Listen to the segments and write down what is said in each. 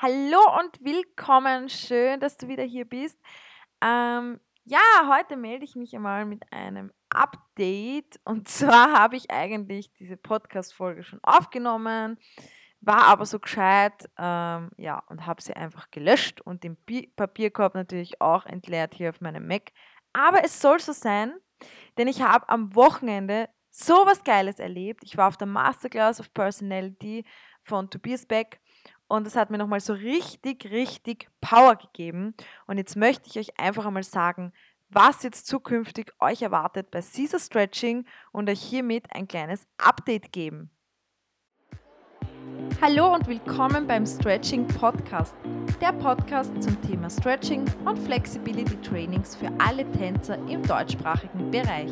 Hallo und willkommen. Schön, dass du wieder hier bist. Ähm, ja, heute melde ich mich einmal mit einem Update. Und zwar habe ich eigentlich diese Podcast-Folge schon aufgenommen, war aber so gescheit, ähm, ja, und habe sie einfach gelöscht und den Bi Papierkorb natürlich auch entleert hier auf meinem Mac. Aber es soll so sein, denn ich habe am Wochenende so was Geiles erlebt. Ich war auf der Masterclass of Personality von Tobias Beck und das hat mir nochmal so richtig, richtig Power gegeben. Und jetzt möchte ich euch einfach einmal sagen, was jetzt zukünftig euch erwartet bei Caesar Stretching und euch hiermit ein kleines Update geben. Hallo und willkommen beim Stretching Podcast, der Podcast zum Thema Stretching und Flexibility Trainings für alle Tänzer im deutschsprachigen Bereich.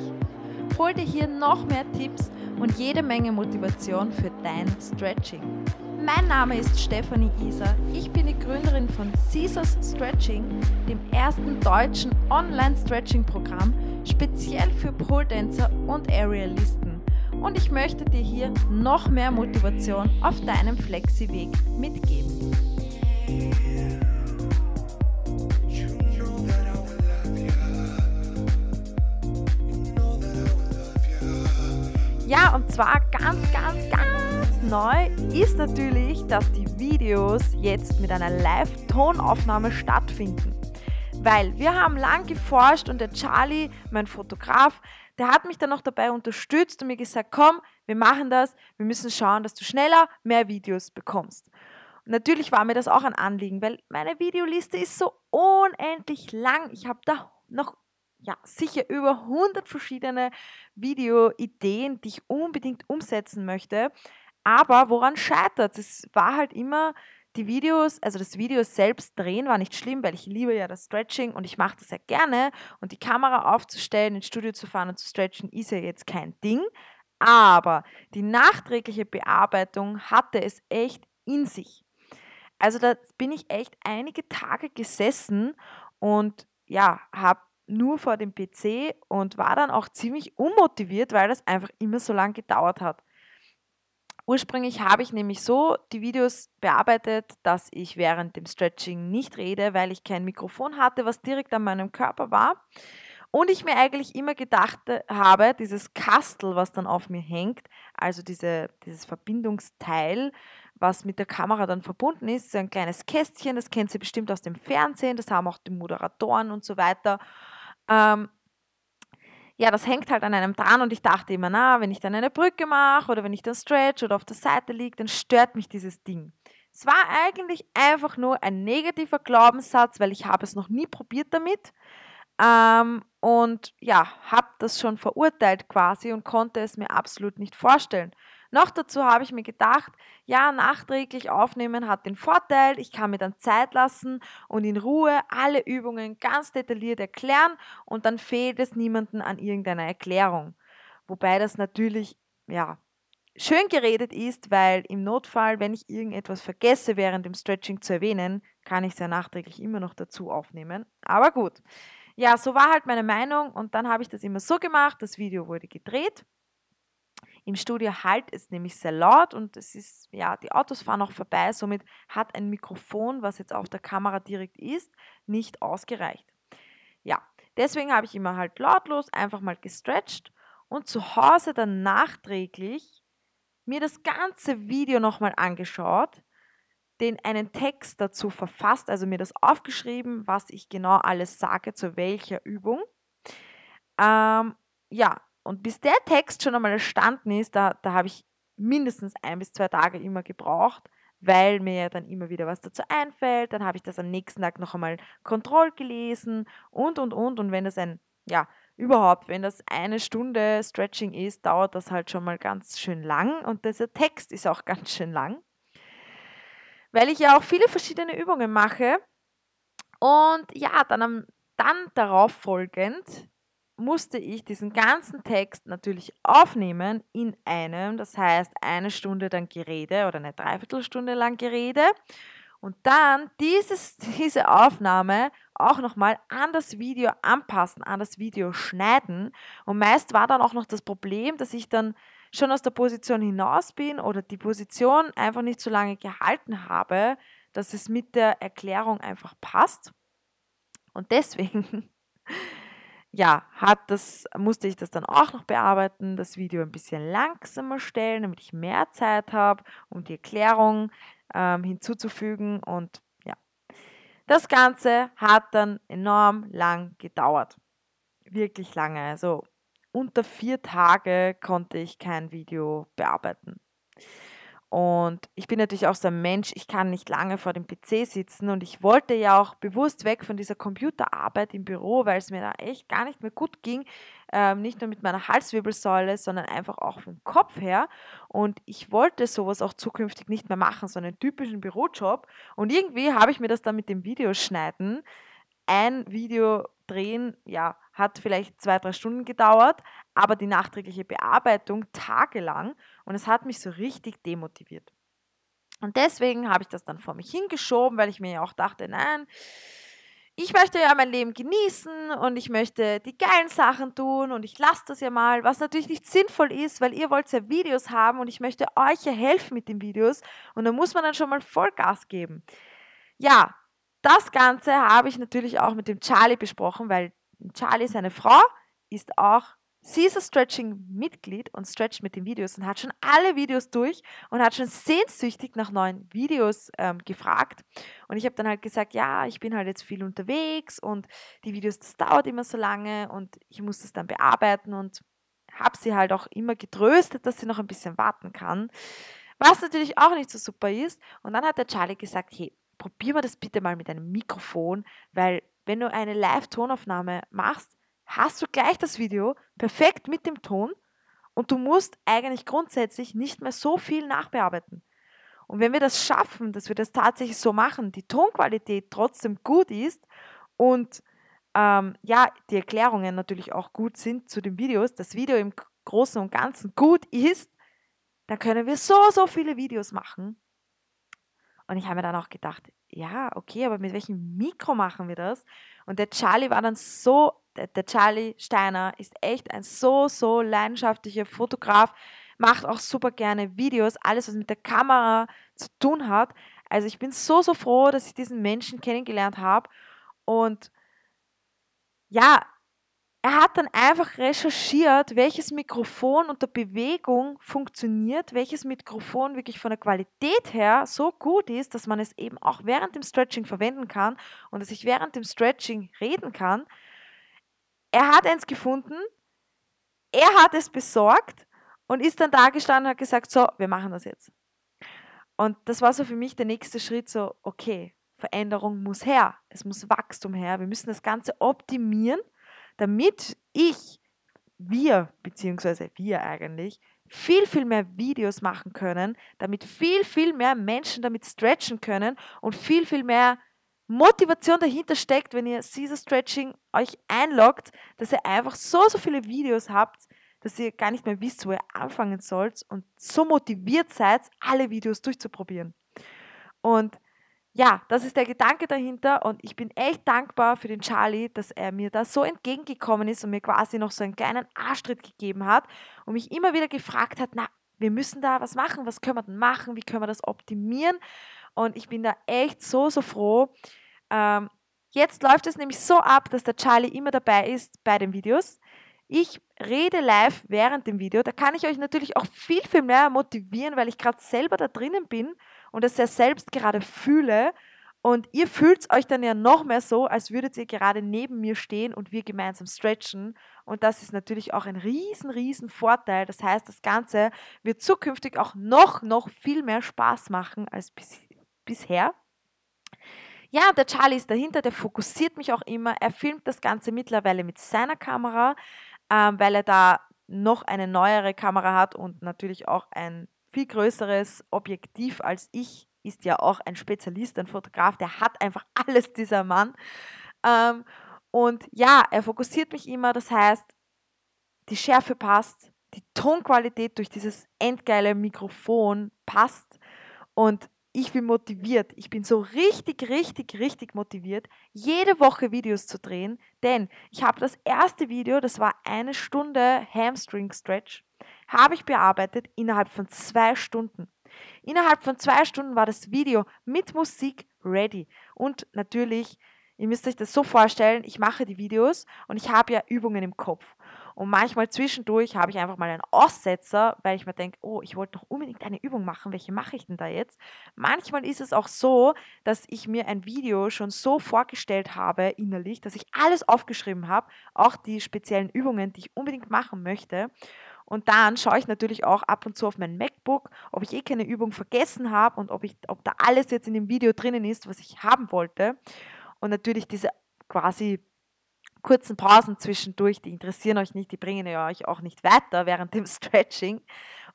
Hol dir hier noch mehr Tipps und jede Menge Motivation für dein Stretching. Mein Name ist Stefanie Isa. Ich bin die Gründerin von Caesars Stretching, dem ersten deutschen Online-Stretching-Programm speziell für Pole Dancer und Aerialisten. Und ich möchte dir hier noch mehr Motivation auf deinem Flexi-Weg mitgeben. Ja, und zwar ganz, ganz, ganz neu ist natürlich, dass die Videos jetzt mit einer Live-Tonaufnahme stattfinden. Weil wir haben lang geforscht und der Charlie, mein Fotograf, der hat mich dann noch dabei unterstützt und mir gesagt, komm, wir machen das, wir müssen schauen, dass du schneller mehr Videos bekommst. Und natürlich war mir das auch ein Anliegen, weil meine Videoliste ist so unendlich lang. Ich habe da noch ja, sicher über 100 verschiedene Videoideen, die ich unbedingt umsetzen möchte. Aber woran scheitert es? Es war halt immer die Videos, also das Video selbst drehen war nicht schlimm, weil ich liebe ja das Stretching und ich mache das sehr gerne. Und die Kamera aufzustellen, ins Studio zu fahren und zu stretchen, ist ja jetzt kein Ding. Aber die nachträgliche Bearbeitung hatte es echt in sich. Also da bin ich echt einige Tage gesessen und ja, habe nur vor dem PC und war dann auch ziemlich unmotiviert, weil das einfach immer so lange gedauert hat. Ursprünglich habe ich nämlich so die Videos bearbeitet, dass ich während dem Stretching nicht rede, weil ich kein Mikrofon hatte, was direkt an meinem Körper war. Und ich mir eigentlich immer gedacht habe, dieses Kastel, was dann auf mir hängt, also diese, dieses Verbindungsteil, was mit der Kamera dann verbunden ist, so ein kleines Kästchen, das kennt ihr bestimmt aus dem Fernsehen, das haben auch die Moderatoren und so weiter. Ähm, ja, das hängt halt an einem dran und ich dachte immer, na, wenn ich dann eine Brücke mache oder wenn ich dann stretch oder auf der Seite liege, dann stört mich dieses Ding. Es war eigentlich einfach nur ein negativer Glaubenssatz, weil ich habe es noch nie probiert damit ähm, und ja, habe das schon verurteilt quasi und konnte es mir absolut nicht vorstellen. Noch dazu habe ich mir gedacht, ja, nachträglich aufnehmen hat den Vorteil, ich kann mir dann Zeit lassen und in Ruhe alle Übungen ganz detailliert erklären und dann fehlt es niemanden an irgendeiner Erklärung. Wobei das natürlich, ja, schön geredet ist, weil im Notfall, wenn ich irgendetwas vergesse während dem Stretching zu erwähnen, kann ich es ja nachträglich immer noch dazu aufnehmen. Aber gut. Ja, so war halt meine Meinung und dann habe ich das immer so gemacht, das Video wurde gedreht im Studio halt es nämlich sehr laut und es ist, ja, die Autos fahren auch vorbei, somit hat ein Mikrofon, was jetzt auf der Kamera direkt ist, nicht ausgereicht. Ja, deswegen habe ich immer halt lautlos einfach mal gestretched und zu Hause dann nachträglich mir das ganze Video nochmal angeschaut, den einen Text dazu verfasst, also mir das aufgeschrieben, was ich genau alles sage, zu welcher Übung. Ähm, ja, und bis der Text schon einmal entstanden ist, da, da habe ich mindestens ein bis zwei Tage immer gebraucht, weil mir ja dann immer wieder was dazu einfällt. Dann habe ich das am nächsten Tag noch einmal Kontroll gelesen und, und, und. Und wenn das ein, ja, überhaupt, wenn das eine Stunde Stretching ist, dauert das halt schon mal ganz schön lang. Und dieser Text ist auch ganz schön lang, weil ich ja auch viele verschiedene Übungen mache. Und ja, dann, am, dann darauf folgend musste ich diesen ganzen Text natürlich aufnehmen in einem, das heißt eine Stunde dann Gerede oder eine Dreiviertelstunde lang Gerede und dann dieses, diese Aufnahme auch nochmal an das Video anpassen, an das Video schneiden. Und meist war dann auch noch das Problem, dass ich dann schon aus der Position hinaus bin oder die Position einfach nicht so lange gehalten habe, dass es mit der Erklärung einfach passt. Und deswegen, ja, hat das, musste ich das dann auch noch bearbeiten, das Video ein bisschen langsamer stellen, damit ich mehr Zeit habe, um die Erklärung ähm, hinzuzufügen. Und ja, das Ganze hat dann enorm lang gedauert. Wirklich lange. Also unter vier Tage konnte ich kein Video bearbeiten. Und ich bin natürlich auch so ein Mensch, ich kann nicht lange vor dem PC sitzen und ich wollte ja auch bewusst weg von dieser Computerarbeit im Büro, weil es mir da echt gar nicht mehr gut ging. Ähm, nicht nur mit meiner Halswirbelsäule, sondern einfach auch vom Kopf her. Und ich wollte sowas auch zukünftig nicht mehr machen, so einen typischen Bürojob. Und irgendwie habe ich mir das dann mit dem Videoschneiden, ein Video drehen, ja, hat vielleicht zwei, drei Stunden gedauert, aber die nachträgliche Bearbeitung tagelang und es hat mich so richtig demotiviert. Und deswegen habe ich das dann vor mich hingeschoben, weil ich mir ja auch dachte, nein, ich möchte ja mein Leben genießen und ich möchte die geilen Sachen tun und ich lasse das ja mal, was natürlich nicht sinnvoll ist, weil ihr wollt ja Videos haben und ich möchte euch ja helfen mit den Videos und da muss man dann schon mal Vollgas geben. Ja, das Ganze habe ich natürlich auch mit dem Charlie besprochen, weil Charlie, seine Frau, ist auch Caesar Stretching Mitglied und stretcht mit den Videos und hat schon alle Videos durch und hat schon sehnsüchtig nach neuen Videos ähm, gefragt. Und ich habe dann halt gesagt, ja, ich bin halt jetzt viel unterwegs und die Videos, das dauert immer so lange und ich muss das dann bearbeiten und habe sie halt auch immer getröstet, dass sie noch ein bisschen warten kann. Was natürlich auch nicht so super ist. Und dann hat der Charlie gesagt, hey, probier mal das bitte mal mit einem Mikrofon, weil wenn du eine Live-Tonaufnahme machst, hast du gleich das Video perfekt mit dem Ton und du musst eigentlich grundsätzlich nicht mehr so viel nachbearbeiten. Und wenn wir das schaffen, dass wir das tatsächlich so machen, die Tonqualität trotzdem gut ist und ähm, ja, die Erklärungen natürlich auch gut sind zu den Videos, das Video im Großen und Ganzen gut ist, dann können wir so, so viele Videos machen. Und ich habe mir dann auch gedacht, ja, okay, aber mit welchem Mikro machen wir das? Und der Charlie war dann so, der, Charlie Steiner ist echt ein so, so leidenschaftlicher Fotograf, macht auch super gerne Videos, alles, was mit der Kamera zu tun hat. Also ich bin so, so froh, dass ich diesen Menschen kennengelernt habe. Und ja, er hat dann einfach recherchiert, welches Mikrofon unter Bewegung funktioniert, welches Mikrofon wirklich von der Qualität her so gut ist, dass man es eben auch während dem Stretching verwenden kann und dass ich während dem Stretching reden kann. Er hat eins gefunden, er hat es besorgt und ist dann da gestanden und hat gesagt, so, wir machen das jetzt. Und das war so für mich der nächste Schritt, so, okay, Veränderung muss her, es muss Wachstum her, wir müssen das Ganze optimieren damit ich, wir, beziehungsweise wir eigentlich, viel, viel mehr Videos machen können, damit viel, viel mehr Menschen damit stretchen können und viel, viel mehr Motivation dahinter steckt, wenn ihr Caesar Stretching euch einloggt, dass ihr einfach so, so viele Videos habt, dass ihr gar nicht mehr wisst, wo ihr anfangen sollt und so motiviert seid, alle Videos durchzuprobieren. Und ja, das ist der Gedanke dahinter und ich bin echt dankbar für den Charlie, dass er mir da so entgegengekommen ist und mir quasi noch so einen kleinen Arschtritt gegeben hat und mich immer wieder gefragt hat, na, wir müssen da was machen, was können wir denn machen, wie können wir das optimieren und ich bin da echt so, so froh. Ähm, jetzt läuft es nämlich so ab, dass der Charlie immer dabei ist bei den Videos. Ich rede live während dem Video. Da kann ich euch natürlich auch viel, viel mehr motivieren, weil ich gerade selber da drinnen bin und es ja selbst gerade fühle. Und ihr fühlt euch dann ja noch mehr so, als würdet ihr gerade neben mir stehen und wir gemeinsam stretchen. Und das ist natürlich auch ein riesen, riesen Vorteil. Das heißt, das Ganze wird zukünftig auch noch, noch viel mehr Spaß machen als bis, bisher. Ja, der Charlie ist dahinter, der fokussiert mich auch immer. Er filmt das Ganze mittlerweile mit seiner Kamera ähm, weil er da noch eine neuere Kamera hat und natürlich auch ein viel größeres Objektiv als ich. Ist ja auch ein Spezialist, ein Fotograf, der hat einfach alles, dieser Mann. Ähm, und ja, er fokussiert mich immer, das heißt, die Schärfe passt, die Tonqualität durch dieses endgeile Mikrofon passt und ich bin motiviert. Ich bin so richtig, richtig, richtig motiviert, jede Woche Videos zu drehen, denn ich habe das erste Video, das war eine Stunde Hamstring Stretch, habe ich bearbeitet innerhalb von zwei Stunden. Innerhalb von zwei Stunden war das Video mit Musik ready. Und natürlich, ihr müsst euch das so vorstellen, ich mache die Videos und ich habe ja Übungen im Kopf. Und manchmal zwischendurch habe ich einfach mal einen Aussetzer, weil ich mir denke, oh, ich wollte doch unbedingt eine Übung machen. Welche mache ich denn da jetzt? Manchmal ist es auch so, dass ich mir ein Video schon so vorgestellt habe innerlich, dass ich alles aufgeschrieben habe, auch die speziellen Übungen, die ich unbedingt machen möchte. Und dann schaue ich natürlich auch ab und zu auf mein MacBook, ob ich eh keine Übung vergessen habe und ob, ich, ob da alles jetzt in dem Video drinnen ist, was ich haben wollte. Und natürlich diese quasi kurzen Pausen zwischendurch, die interessieren euch nicht, die bringen euch auch nicht weiter während dem Stretching.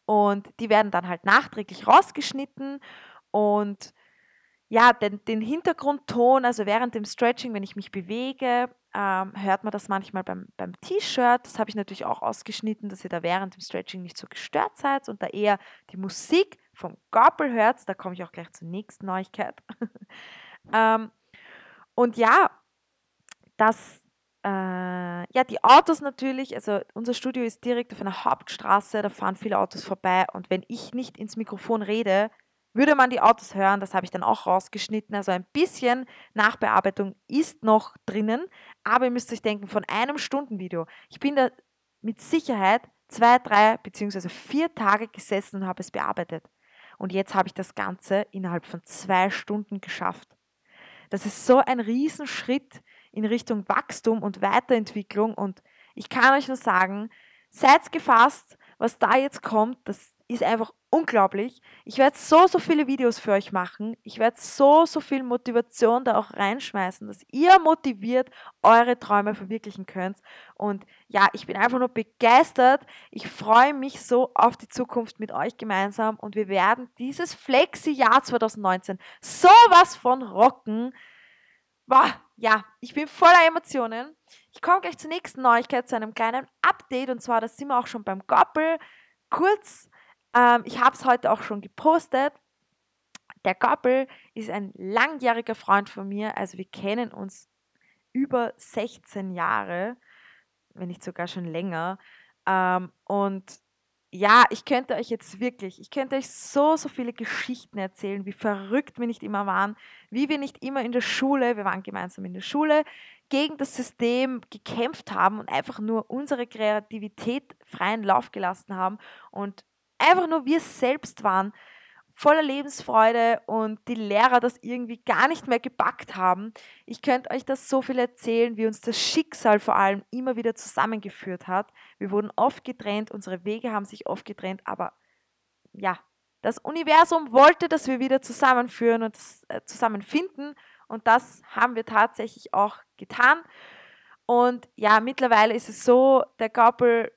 Und die werden dann halt nachträglich rausgeschnitten und ja, den, den Hintergrundton, also während dem Stretching, wenn ich mich bewege, ähm, hört man das manchmal beim, beim T-Shirt. Das habe ich natürlich auch ausgeschnitten, dass ihr da während dem Stretching nicht so gestört seid und da eher die Musik vom Goppel hört. Da komme ich auch gleich zur nächsten Neuigkeit. ähm, und ja, das, äh, ja, die Autos natürlich, also unser Studio ist direkt auf einer Hauptstraße, da fahren viele Autos vorbei und wenn ich nicht ins Mikrofon rede, würde man die Autos hören, das habe ich dann auch rausgeschnitten. Also ein bisschen Nachbearbeitung ist noch drinnen, aber ihr müsst euch denken, von einem Stundenvideo. Ich bin da mit Sicherheit zwei, drei beziehungsweise vier Tage gesessen und habe es bearbeitet. Und jetzt habe ich das Ganze innerhalb von zwei Stunden geschafft. Das ist so ein Riesenschritt in Richtung Wachstum und Weiterentwicklung. Und ich kann euch nur sagen, seid gefasst, was da jetzt kommt, das ist einfach unglaublich. Ich werde so, so viele Videos für euch machen. Ich werde so, so viel Motivation da auch reinschmeißen, dass ihr motiviert eure Träume verwirklichen könnt. Und ja, ich bin einfach nur begeistert. Ich freue mich so auf die Zukunft mit euch gemeinsam und wir werden dieses Flexi-Jahr 2019 sowas von rocken. Boah, ja, ich bin voller Emotionen. Ich komme gleich zur nächsten Neuigkeit, zu einem kleinen Update. Und zwar, da sind wir auch schon beim Goppel. Kurz ähm, ich habe es heute auch schon gepostet. Der Goppel ist ein langjähriger Freund von mir. Also wir kennen uns über 16 Jahre, wenn nicht sogar schon länger. Ähm, und ja, ich könnte euch jetzt wirklich, ich könnte euch so, so viele Geschichten erzählen, wie verrückt wir nicht immer waren, wie wir nicht immer in der Schule, wir waren gemeinsam in der Schule, gegen das System gekämpft haben und einfach nur unsere Kreativität freien Lauf gelassen haben und einfach nur wir selbst waren, voller Lebensfreude und die Lehrer das irgendwie gar nicht mehr gepackt haben. Ich könnte euch das so viel erzählen, wie uns das Schicksal vor allem immer wieder zusammengeführt hat. Wir wurden oft getrennt, unsere Wege haben sich oft getrennt, aber ja, das Universum wollte, dass wir wieder zusammenführen und äh, zusammenfinden und das haben wir tatsächlich auch getan. Und ja, mittlerweile ist es so, der Gaupel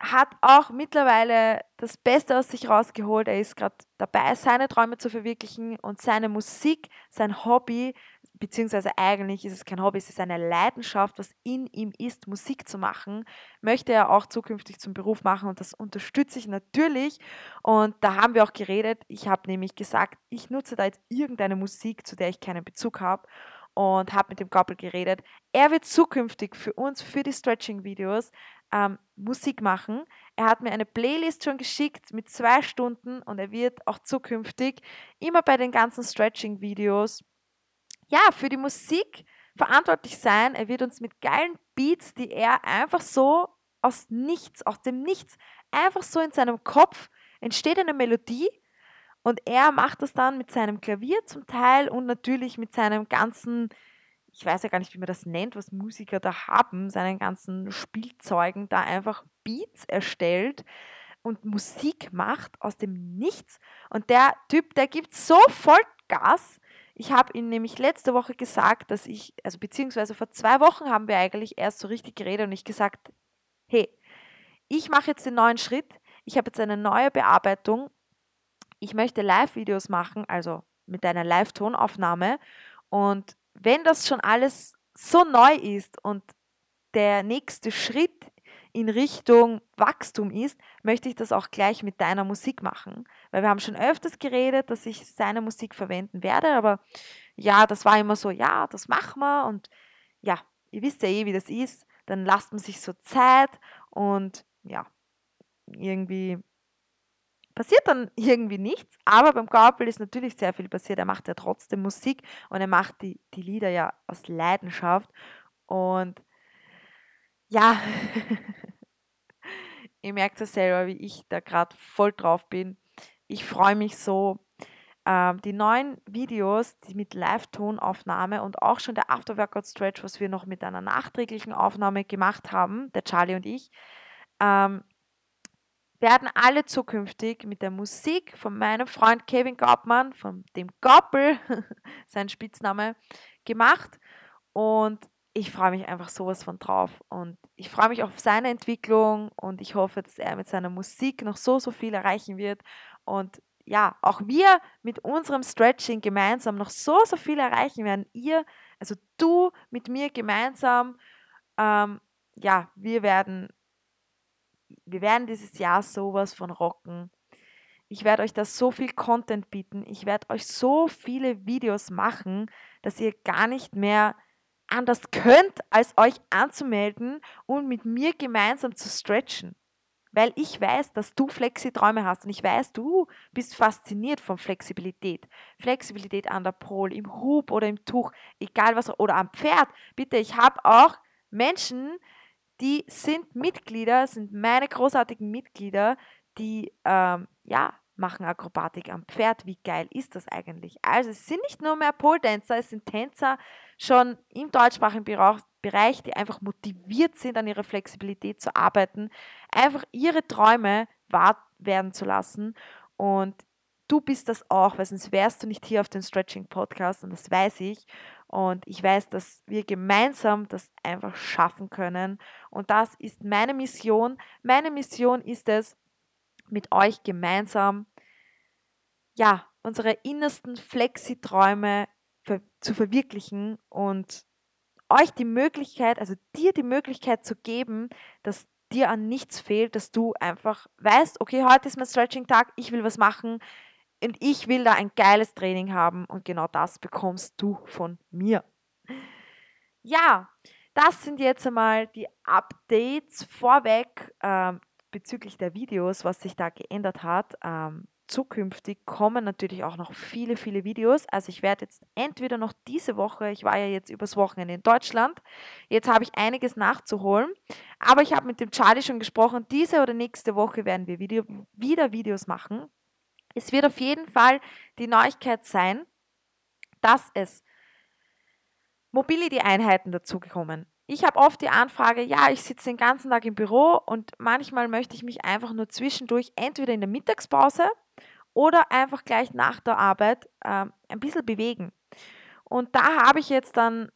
hat auch mittlerweile das Beste aus sich rausgeholt. Er ist gerade dabei, seine Träume zu verwirklichen und seine Musik, sein Hobby, beziehungsweise eigentlich ist es kein Hobby, es ist eine Leidenschaft, was in ihm ist, Musik zu machen, möchte er auch zukünftig zum Beruf machen und das unterstütze ich natürlich. Und da haben wir auch geredet. Ich habe nämlich gesagt, ich nutze da jetzt irgendeine Musik, zu der ich keinen Bezug habe und habe mit dem Koppel geredet. Er wird zukünftig für uns, für die Stretching-Videos, ähm, Musik machen. Er hat mir eine Playlist schon geschickt mit zwei Stunden und er wird auch zukünftig immer bei den ganzen Stretching-Videos ja, für die Musik verantwortlich sein. Er wird uns mit geilen Beats, die er einfach so aus nichts, aus dem Nichts, einfach so in seinem Kopf entsteht eine Melodie und er macht das dann mit seinem Klavier zum Teil und natürlich mit seinem ganzen ich weiß ja gar nicht, wie man das nennt, was Musiker da haben, seinen ganzen Spielzeugen da einfach Beats erstellt und Musik macht aus dem Nichts. Und der Typ, der gibt so voll Gas. Ich habe ihm nämlich letzte Woche gesagt, dass ich, also beziehungsweise vor zwei Wochen haben wir eigentlich erst so richtig geredet und ich gesagt, hey, ich mache jetzt den neuen Schritt. Ich habe jetzt eine neue Bearbeitung. Ich möchte Live-Videos machen, also mit einer Live-Tonaufnahme. Und wenn das schon alles so neu ist und der nächste Schritt in Richtung Wachstum ist, möchte ich das auch gleich mit deiner Musik machen. Weil wir haben schon öfters geredet, dass ich seine Musik verwenden werde, aber ja, das war immer so, ja, das machen wir und ja, ihr wisst ja eh, wie das ist, dann lasst man sich so Zeit und ja, irgendwie passiert dann irgendwie nichts, aber beim Gaupel ist natürlich sehr viel passiert. Er macht ja trotzdem Musik und er macht die, die Lieder ja aus Leidenschaft. Und ja, ihr merkt es selber, wie ich da gerade voll drauf bin. Ich freue mich so. Ähm, die neuen Videos, die mit Live-Tonaufnahme und auch schon der After-Workout-Stretch, was wir noch mit einer nachträglichen Aufnahme gemacht haben, der Charlie und ich, ähm, werden alle zukünftig mit der Musik von meinem Freund Kevin Gaubmann, von dem Goppel, sein Spitzname, gemacht. Und ich freue mich einfach sowas von drauf. Und ich freue mich auf seine Entwicklung und ich hoffe, dass er mit seiner Musik noch so, so viel erreichen wird. Und ja, auch wir mit unserem Stretching gemeinsam noch so, so viel erreichen werden. Ihr, also du mit mir gemeinsam, ähm, ja, wir werden wir werden dieses Jahr sowas von rocken. Ich werde euch da so viel Content bieten. Ich werde euch so viele Videos machen, dass ihr gar nicht mehr anders könnt, als euch anzumelden und mit mir gemeinsam zu stretchen. Weil ich weiß, dass du Flexi-Träume hast und ich weiß, du bist fasziniert von Flexibilität. Flexibilität an der Pol, im Hub oder im Tuch, egal was, oder am Pferd. Bitte, ich habe auch Menschen, die sind Mitglieder, sind meine großartigen Mitglieder, die ähm, ja, machen Akrobatik am Pferd. Wie geil ist das eigentlich? Also es sind nicht nur mehr Pole-Tänzer, es sind Tänzer schon im deutschsprachigen Bereich, die einfach motiviert sind, an ihrer Flexibilität zu arbeiten, einfach ihre Träume wahr werden zu lassen. Und du bist das auch, weil sonst wärst du nicht hier auf dem Stretching Podcast und das weiß ich. Und ich weiß, dass wir gemeinsam das einfach schaffen können. Und das ist meine Mission. Meine Mission ist es, mit euch gemeinsam, ja, unsere innersten Flexi-Träume zu verwirklichen und euch die Möglichkeit, also dir die Möglichkeit zu geben, dass dir an nichts fehlt, dass du einfach weißt, okay, heute ist mein Stretching-Tag, ich will was machen, und ich will da ein geiles Training haben und genau das bekommst du von mir. Ja, das sind jetzt einmal die Updates vorweg ähm, bezüglich der Videos, was sich da geändert hat. Ähm, zukünftig kommen natürlich auch noch viele, viele Videos. Also ich werde jetzt entweder noch diese Woche, ich war ja jetzt übers Wochenende in Deutschland, jetzt habe ich einiges nachzuholen, aber ich habe mit dem Charlie schon gesprochen, diese oder nächste Woche werden wir Video, wieder Videos machen. Es wird auf jeden Fall die Neuigkeit sein, dass es Mobility-Einheiten dazugekommen. Ich habe oft die Anfrage, ja, ich sitze den ganzen Tag im Büro und manchmal möchte ich mich einfach nur zwischendurch entweder in der Mittagspause oder einfach gleich nach der Arbeit äh, ein bisschen bewegen. Und da habe ich jetzt dann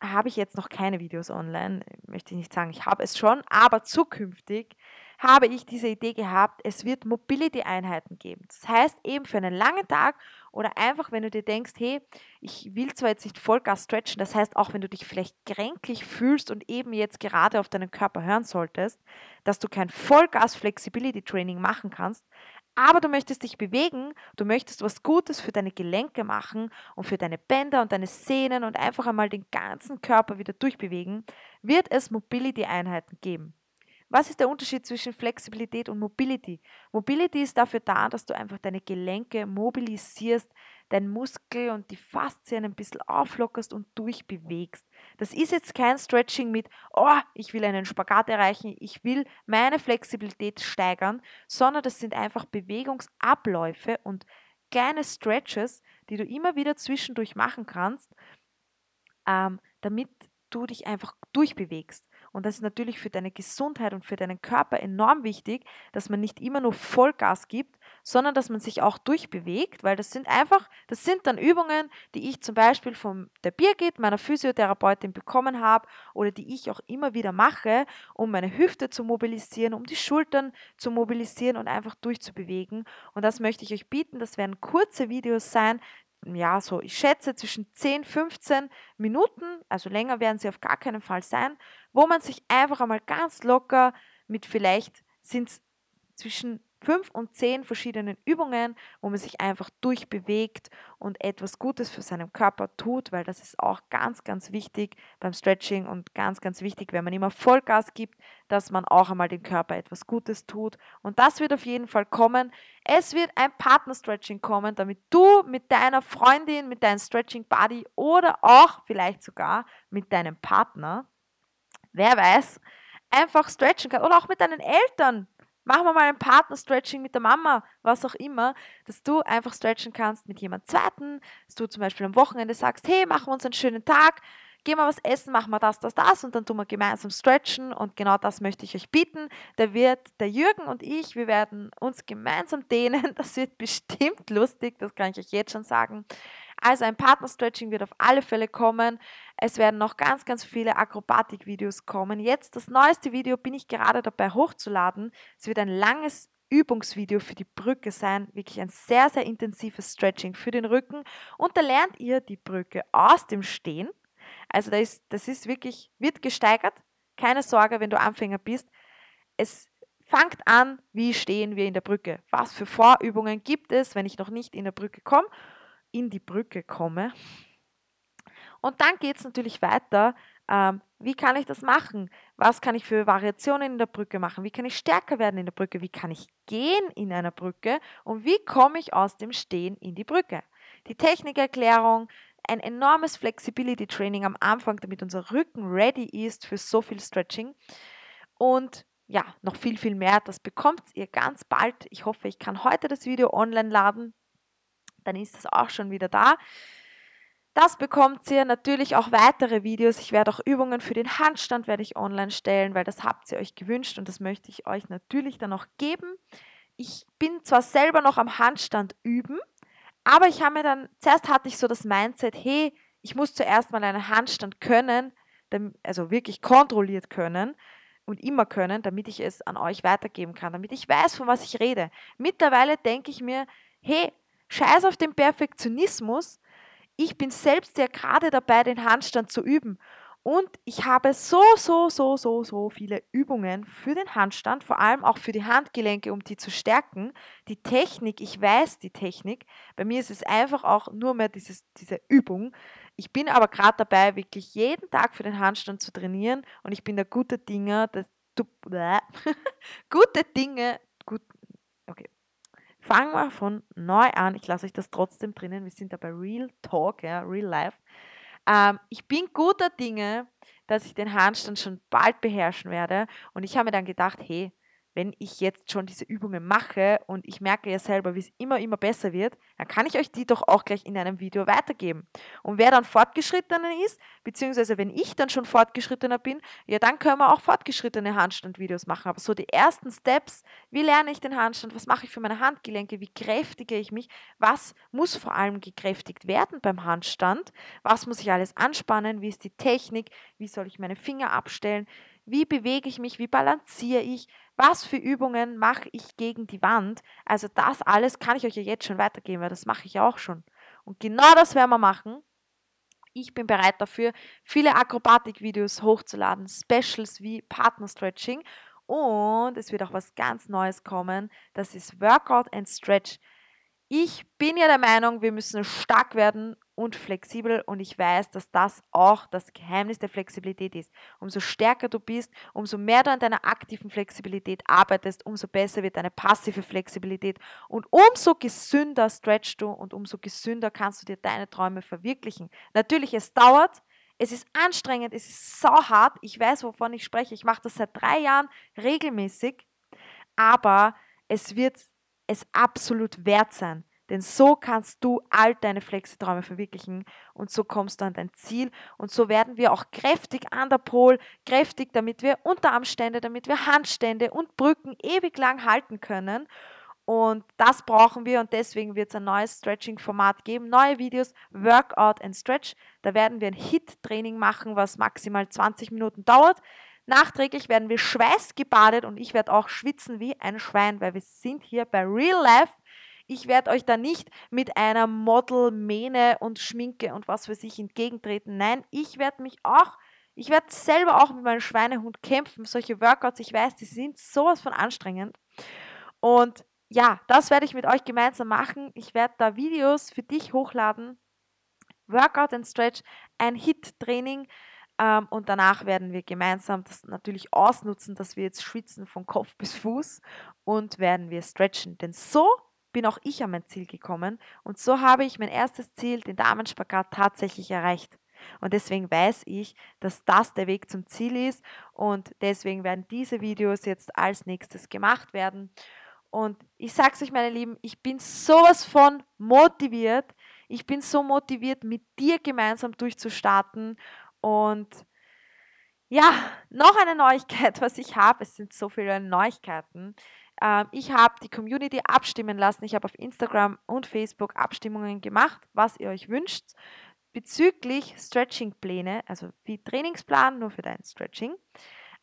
habe ich jetzt noch keine Videos online, möchte ich nicht sagen, ich habe es schon, aber zukünftig habe ich diese Idee gehabt, es wird Mobility-Einheiten geben. Das heißt eben für einen langen Tag oder einfach, wenn du dir denkst, hey, ich will zwar jetzt nicht Vollgas stretchen, das heißt auch, wenn du dich vielleicht kränklich fühlst und eben jetzt gerade auf deinen Körper hören solltest, dass du kein Vollgas Flexibility Training machen kannst, aber du möchtest dich bewegen, du möchtest was Gutes für deine Gelenke machen und für deine Bänder und deine Sehnen und einfach einmal den ganzen Körper wieder durchbewegen, wird es Mobility-Einheiten geben. Was ist der Unterschied zwischen Flexibilität und Mobility? Mobility ist dafür da, dass du einfach deine Gelenke mobilisierst, deinen Muskel und die Faszien ein bisschen auflockerst und durchbewegst. Das ist jetzt kein Stretching mit, oh, ich will einen Spagat erreichen, ich will meine Flexibilität steigern, sondern das sind einfach Bewegungsabläufe und kleine Stretches, die du immer wieder zwischendurch machen kannst, ähm, damit du dich einfach durchbewegst. Und das ist natürlich für deine Gesundheit und für deinen Körper enorm wichtig, dass man nicht immer nur Vollgas gibt, sondern dass man sich auch durchbewegt, weil das sind einfach, das sind dann Übungen, die ich zum Beispiel von der Birgit, meiner Physiotherapeutin, bekommen habe oder die ich auch immer wieder mache, um meine Hüfte zu mobilisieren, um die Schultern zu mobilisieren und einfach durchzubewegen. Und das möchte ich euch bieten. Das werden kurze Videos sein, ja, so, ich schätze zwischen 10, 15 Minuten, also länger werden sie auf gar keinen Fall sein, wo man sich einfach einmal ganz locker mit vielleicht sind es zwischen fünf und zehn verschiedenen Übungen, wo man sich einfach durchbewegt und etwas Gutes für seinen Körper tut, weil das ist auch ganz, ganz wichtig beim Stretching und ganz, ganz wichtig, wenn man immer Vollgas gibt, dass man auch einmal dem Körper etwas Gutes tut. Und das wird auf jeden Fall kommen. Es wird ein Partner-Stretching kommen, damit du mit deiner Freundin, mit deinem Stretching-Buddy oder auch vielleicht sogar mit deinem Partner, wer weiß, einfach stretchen kannst. Oder auch mit deinen Eltern Machen wir mal ein Partner-Stretching mit der Mama, was auch immer, dass du einfach stretchen kannst mit jemand Zweiten, dass du zum Beispiel am Wochenende sagst, hey, machen wir uns einen schönen Tag, gehen wir was essen, machen wir das, das, das und dann tun wir gemeinsam stretchen und genau das möchte ich euch bieten. Da wird der Jürgen und ich, wir werden uns gemeinsam dehnen, das wird bestimmt lustig, das kann ich euch jetzt schon sagen. Also ein Partner-Stretching wird auf alle Fälle kommen. Es werden noch ganz, ganz viele Akrobatik-Videos kommen. Jetzt das neueste Video bin ich gerade dabei hochzuladen. Es wird ein langes Übungsvideo für die Brücke sein. Wirklich ein sehr, sehr intensives Stretching für den Rücken. Und da lernt ihr die Brücke aus dem Stehen. Also das ist, das ist wirklich, wird gesteigert. Keine Sorge, wenn du Anfänger bist. Es fangt an, wie stehen wir in der Brücke? Was für Vorübungen gibt es, wenn ich noch nicht in der Brücke komme? In die Brücke komme. Und dann geht es natürlich weiter. Ähm, wie kann ich das machen? Was kann ich für Variationen in der Brücke machen? Wie kann ich stärker werden in der Brücke? Wie kann ich gehen in einer Brücke? Und wie komme ich aus dem Stehen in die Brücke? Die Technikerklärung, ein enormes Flexibility Training am Anfang, damit unser Rücken ready ist für so viel Stretching. Und ja, noch viel, viel mehr. Das bekommt ihr ganz bald. Ich hoffe, ich kann heute das Video online laden dann ist es auch schon wieder da. Das bekommt ihr natürlich auch weitere Videos. Ich werde auch Übungen für den Handstand werde ich online stellen, weil das habt ihr euch gewünscht und das möchte ich euch natürlich dann auch geben. Ich bin zwar selber noch am Handstand üben, aber ich habe mir dann, zuerst hatte ich so das Mindset, hey, ich muss zuerst mal einen Handstand können, also wirklich kontrolliert können und immer können, damit ich es an euch weitergeben kann, damit ich weiß, von was ich rede. Mittlerweile denke ich mir, hey, Scheiß auf den Perfektionismus. Ich bin selbst ja gerade dabei, den Handstand zu üben. Und ich habe so, so, so, so, so viele Übungen für den Handstand, vor allem auch für die Handgelenke, um die zu stärken. Die Technik, ich weiß die Technik. Bei mir ist es einfach auch nur mehr dieses, diese Übung. Ich bin aber gerade dabei, wirklich jeden Tag für den Handstand zu trainieren und ich bin der gute Dinge, das, du, gute Dinge, gut, Fangen wir von neu an. Ich lasse euch das trotzdem drinnen. Wir sind da bei Real Talk, ja, Real Life. Ähm, ich bin guter Dinge, dass ich den Handstand schon bald beherrschen werde. Und ich habe mir dann gedacht, hey, wenn ich jetzt schon diese Übungen mache und ich merke ja selber, wie es immer, immer besser wird, dann kann ich euch die doch auch gleich in einem Video weitergeben. Und wer dann fortgeschrittener ist, beziehungsweise wenn ich dann schon fortgeschrittener bin, ja, dann können wir auch fortgeschrittene Handstandvideos machen. Aber so die ersten Steps, wie lerne ich den Handstand, was mache ich für meine Handgelenke, wie kräftige ich mich, was muss vor allem gekräftigt werden beim Handstand, was muss ich alles anspannen, wie ist die Technik, wie soll ich meine Finger abstellen, wie bewege ich mich, wie balanciere ich, was für Übungen mache ich gegen die Wand. Also das alles kann ich euch ja jetzt schon weitergeben, weil das mache ich auch schon. Und genau das werden wir machen. Ich bin bereit dafür, viele Akrobatik-Videos hochzuladen, Specials wie Partner Stretching und es wird auch was ganz Neues kommen. Das ist Workout and Stretch. Ich bin ja der Meinung, wir müssen stark werden und flexibel und ich weiß, dass das auch das Geheimnis der Flexibilität ist. Umso stärker du bist, umso mehr du an deiner aktiven Flexibilität arbeitest, umso besser wird deine passive Flexibilität und umso gesünder stretchst du und umso gesünder kannst du dir deine Träume verwirklichen. Natürlich, es dauert, es ist anstrengend, es ist so hart. Ich weiß, wovon ich spreche. Ich mache das seit drei Jahren regelmäßig, aber es wird es absolut wert sein. Denn so kannst du all deine Flexiträume verwirklichen und so kommst du an dein Ziel und so werden wir auch kräftig an der Pol, kräftig, damit wir Unterarmstände, damit wir Handstände und Brücken ewig lang halten können. Und das brauchen wir und deswegen wird es ein neues Stretching-Format geben, neue Videos, Workout and Stretch. Da werden wir ein HIT-Training machen, was maximal 20 Minuten dauert. Nachträglich werden wir schweißgebadet und ich werde auch schwitzen wie ein Schwein, weil wir sind hier bei Real Life. Ich werde euch da nicht mit einer Model-Mähne und Schminke und was für sich entgegentreten. Nein, ich werde mich auch, ich werde selber auch mit meinem Schweinehund kämpfen. Solche Workouts, ich weiß, die sind sowas von anstrengend. Und ja, das werde ich mit euch gemeinsam machen. Ich werde da Videos für dich hochladen. Workout and Stretch, ein Hit-Training. Ähm, und danach werden wir gemeinsam das natürlich ausnutzen, dass wir jetzt schwitzen von Kopf bis Fuß und werden wir stretchen. Denn so bin auch ich an mein Ziel gekommen und so habe ich mein erstes Ziel, den Damenspagat, tatsächlich erreicht. Und deswegen weiß ich, dass das der Weg zum Ziel ist und deswegen werden diese Videos jetzt als nächstes gemacht werden. Und ich sage es euch, meine Lieben, ich bin sowas von motiviert. Ich bin so motiviert, mit dir gemeinsam durchzustarten. Und ja, noch eine Neuigkeit, was ich habe. Es sind so viele Neuigkeiten. Ähm, ich habe die Community abstimmen lassen. Ich habe auf Instagram und Facebook Abstimmungen gemacht, was ihr euch wünscht bezüglich Stretching-Pläne, also wie Trainingsplan nur für dein Stretching.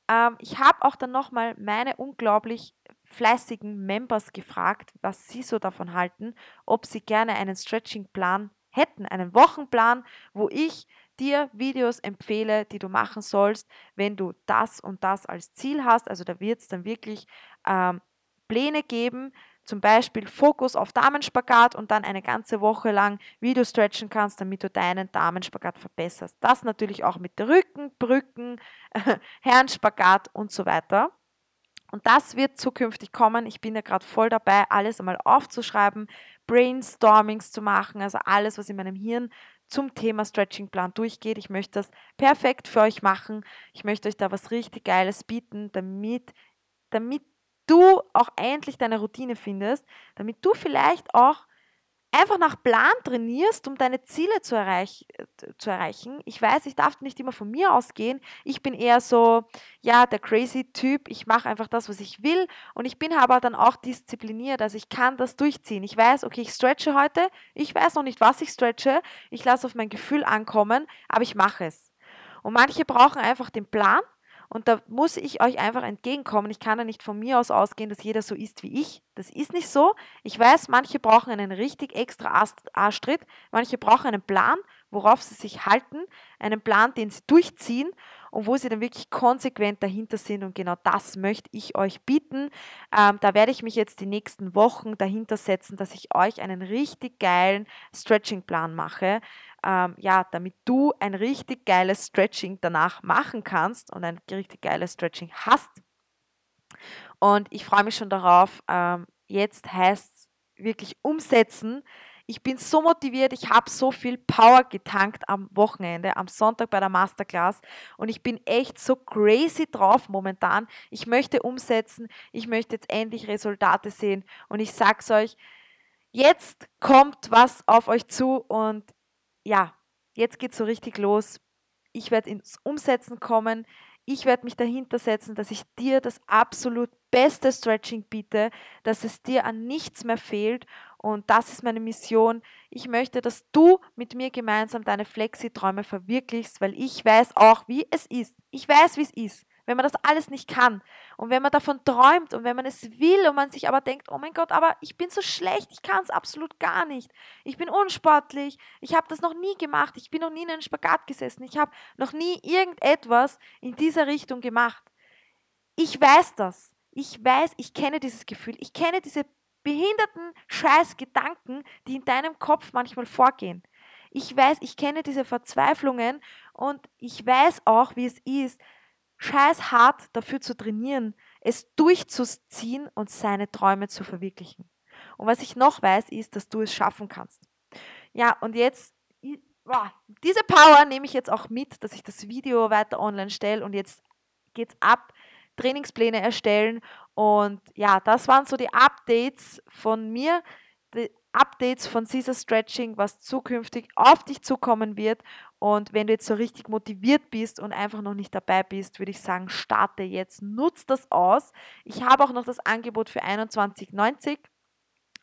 Ähm, ich habe auch dann nochmal meine unglaublich fleißigen Members gefragt, was sie so davon halten, ob sie gerne einen Stretching-Plan hätten, einen Wochenplan, wo ich dir Videos empfehle, die du machen sollst, wenn du das und das als Ziel hast. Also da wird es dann wirklich ähm, Pläne geben, zum Beispiel Fokus auf Damenspagat und dann eine ganze Woche lang, wie du stretchen kannst, damit du deinen Damenspagat verbesserst. Das natürlich auch mit Rücken, Brücken, Herrenspagat und so weiter. Und das wird zukünftig kommen. Ich bin ja gerade voll dabei, alles einmal aufzuschreiben, Brainstormings zu machen, also alles, was in meinem Hirn zum Thema Stretchingplan durchgeht. Ich möchte das perfekt für euch machen. Ich möchte euch da was richtig Geiles bieten, damit, damit du auch endlich deine Routine findest, damit du vielleicht auch einfach nach Plan trainierst, um deine Ziele zu, erreich zu erreichen. Ich weiß, ich darf nicht immer von mir ausgehen. Ich bin eher so, ja, der crazy Typ. Ich mache einfach das, was ich will. Und ich bin aber dann auch diszipliniert. Also ich kann das durchziehen. Ich weiß, okay, ich stretche heute. Ich weiß noch nicht, was ich stretche. Ich lasse auf mein Gefühl ankommen, aber ich mache es. Und manche brauchen einfach den Plan und da muss ich euch einfach entgegenkommen. Ich kann ja nicht von mir aus ausgehen, dass jeder so ist wie ich. Das ist nicht so. Ich weiß, manche brauchen einen richtig extra Arschtritt. Manche brauchen einen Plan, worauf sie sich halten. Einen Plan, den sie durchziehen und wo sie dann wirklich konsequent dahinter sind. Und genau das möchte ich euch bieten. Ähm, da werde ich mich jetzt die nächsten Wochen dahinter setzen, dass ich euch einen richtig geilen Stretching-Plan mache ähm, ja, damit du ein richtig geiles Stretching danach machen kannst und ein richtig geiles Stretching hast. Und ich freue mich schon darauf. Ähm, jetzt heißt es wirklich umsetzen. Ich bin so motiviert, ich habe so viel Power getankt am Wochenende, am Sonntag bei der Masterclass und ich bin echt so crazy drauf momentan. Ich möchte umsetzen, ich möchte jetzt endlich Resultate sehen und ich sag's euch, jetzt kommt was auf euch zu und ja, jetzt geht es so richtig los. Ich werde ins Umsetzen kommen. Ich werde mich dahinter setzen, dass ich dir das absolut beste Stretching biete, dass es dir an nichts mehr fehlt. Und das ist meine Mission. Ich möchte, dass du mit mir gemeinsam deine Flexi-Träume verwirklichst, weil ich weiß auch, wie es ist. Ich weiß, wie es ist wenn man das alles nicht kann und wenn man davon träumt und wenn man es will und man sich aber denkt, oh mein Gott, aber ich bin so schlecht, ich kann es absolut gar nicht. Ich bin unsportlich, ich habe das noch nie gemacht, ich bin noch nie in einen Spagat gesessen, ich habe noch nie irgendetwas in dieser Richtung gemacht. Ich weiß das. Ich weiß, ich kenne dieses Gefühl. Ich kenne diese behinderten Scheißgedanken, die in deinem Kopf manchmal vorgehen. Ich weiß, ich kenne diese Verzweiflungen und ich weiß auch, wie es ist, scheiß hart dafür zu trainieren, es durchzuziehen und seine Träume zu verwirklichen. Und was ich noch weiß, ist, dass du es schaffen kannst. Ja, und jetzt, diese Power nehme ich jetzt auch mit, dass ich das Video weiter online stelle und jetzt geht's ab. Trainingspläne erstellen und ja, das waren so die Updates von mir. Updates von Caesar Stretching, was zukünftig auf dich zukommen wird. Und wenn du jetzt so richtig motiviert bist und einfach noch nicht dabei bist, würde ich sagen, starte jetzt, nutz das aus. Ich habe auch noch das Angebot für 21,90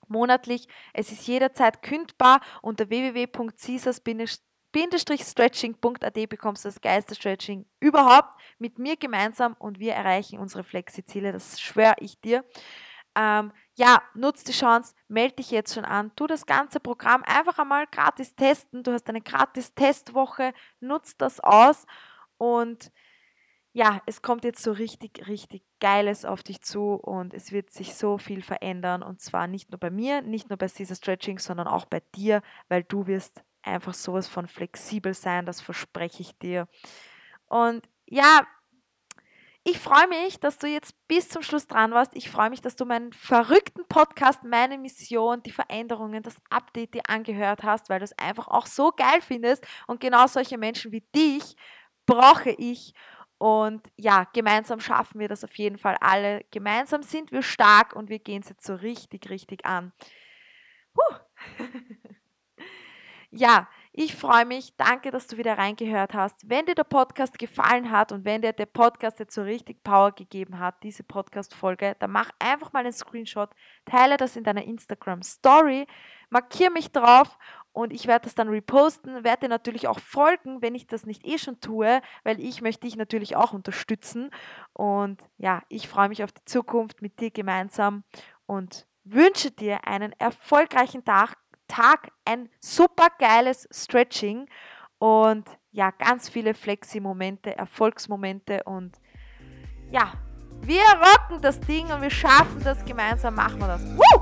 monatlich. Es ist jederzeit kündbar unter www.caesars-stretching.at bekommst du das geilste Stretching überhaupt mit mir gemeinsam und wir erreichen unsere Flexi-Ziele, das schwöre ich dir. Ähm, ja, nutz die Chance, melde dich jetzt schon an, tu das ganze Programm einfach einmal gratis testen. Du hast eine gratis Testwoche, nutz das aus und ja, es kommt jetzt so richtig, richtig Geiles auf dich zu und es wird sich so viel verändern und zwar nicht nur bei mir, nicht nur bei Caesar Stretching, sondern auch bei dir, weil du wirst einfach sowas von flexibel sein, das verspreche ich dir. Und ja, ich freue mich, dass du jetzt bis zum Schluss dran warst. Ich freue mich, dass du meinen verrückten Podcast, meine Mission, die Veränderungen, das Update dir angehört hast, weil du es einfach auch so geil findest. Und genau solche Menschen wie dich brauche ich. Und ja, gemeinsam schaffen wir das auf jeden Fall alle. Gemeinsam sind wir stark und wir gehen es jetzt so richtig, richtig an. Puh. ja, ich freue mich. Danke, dass du wieder reingehört hast. Wenn dir der Podcast gefallen hat und wenn dir der Podcast jetzt so richtig Power gegeben hat, diese Podcast-Folge, dann mach einfach mal einen Screenshot, teile das in deiner Instagram Story, markiere mich drauf und ich werde das dann reposten, werde dir natürlich auch folgen, wenn ich das nicht eh schon tue, weil ich möchte dich natürlich auch unterstützen. Und ja, ich freue mich auf die Zukunft mit dir gemeinsam und wünsche dir einen erfolgreichen Tag, Tag ein super geiles Stretching und ja, ganz viele Flexi-Momente, Erfolgsmomente und ja, wir rocken das Ding und wir schaffen das gemeinsam, machen wir das. Woo!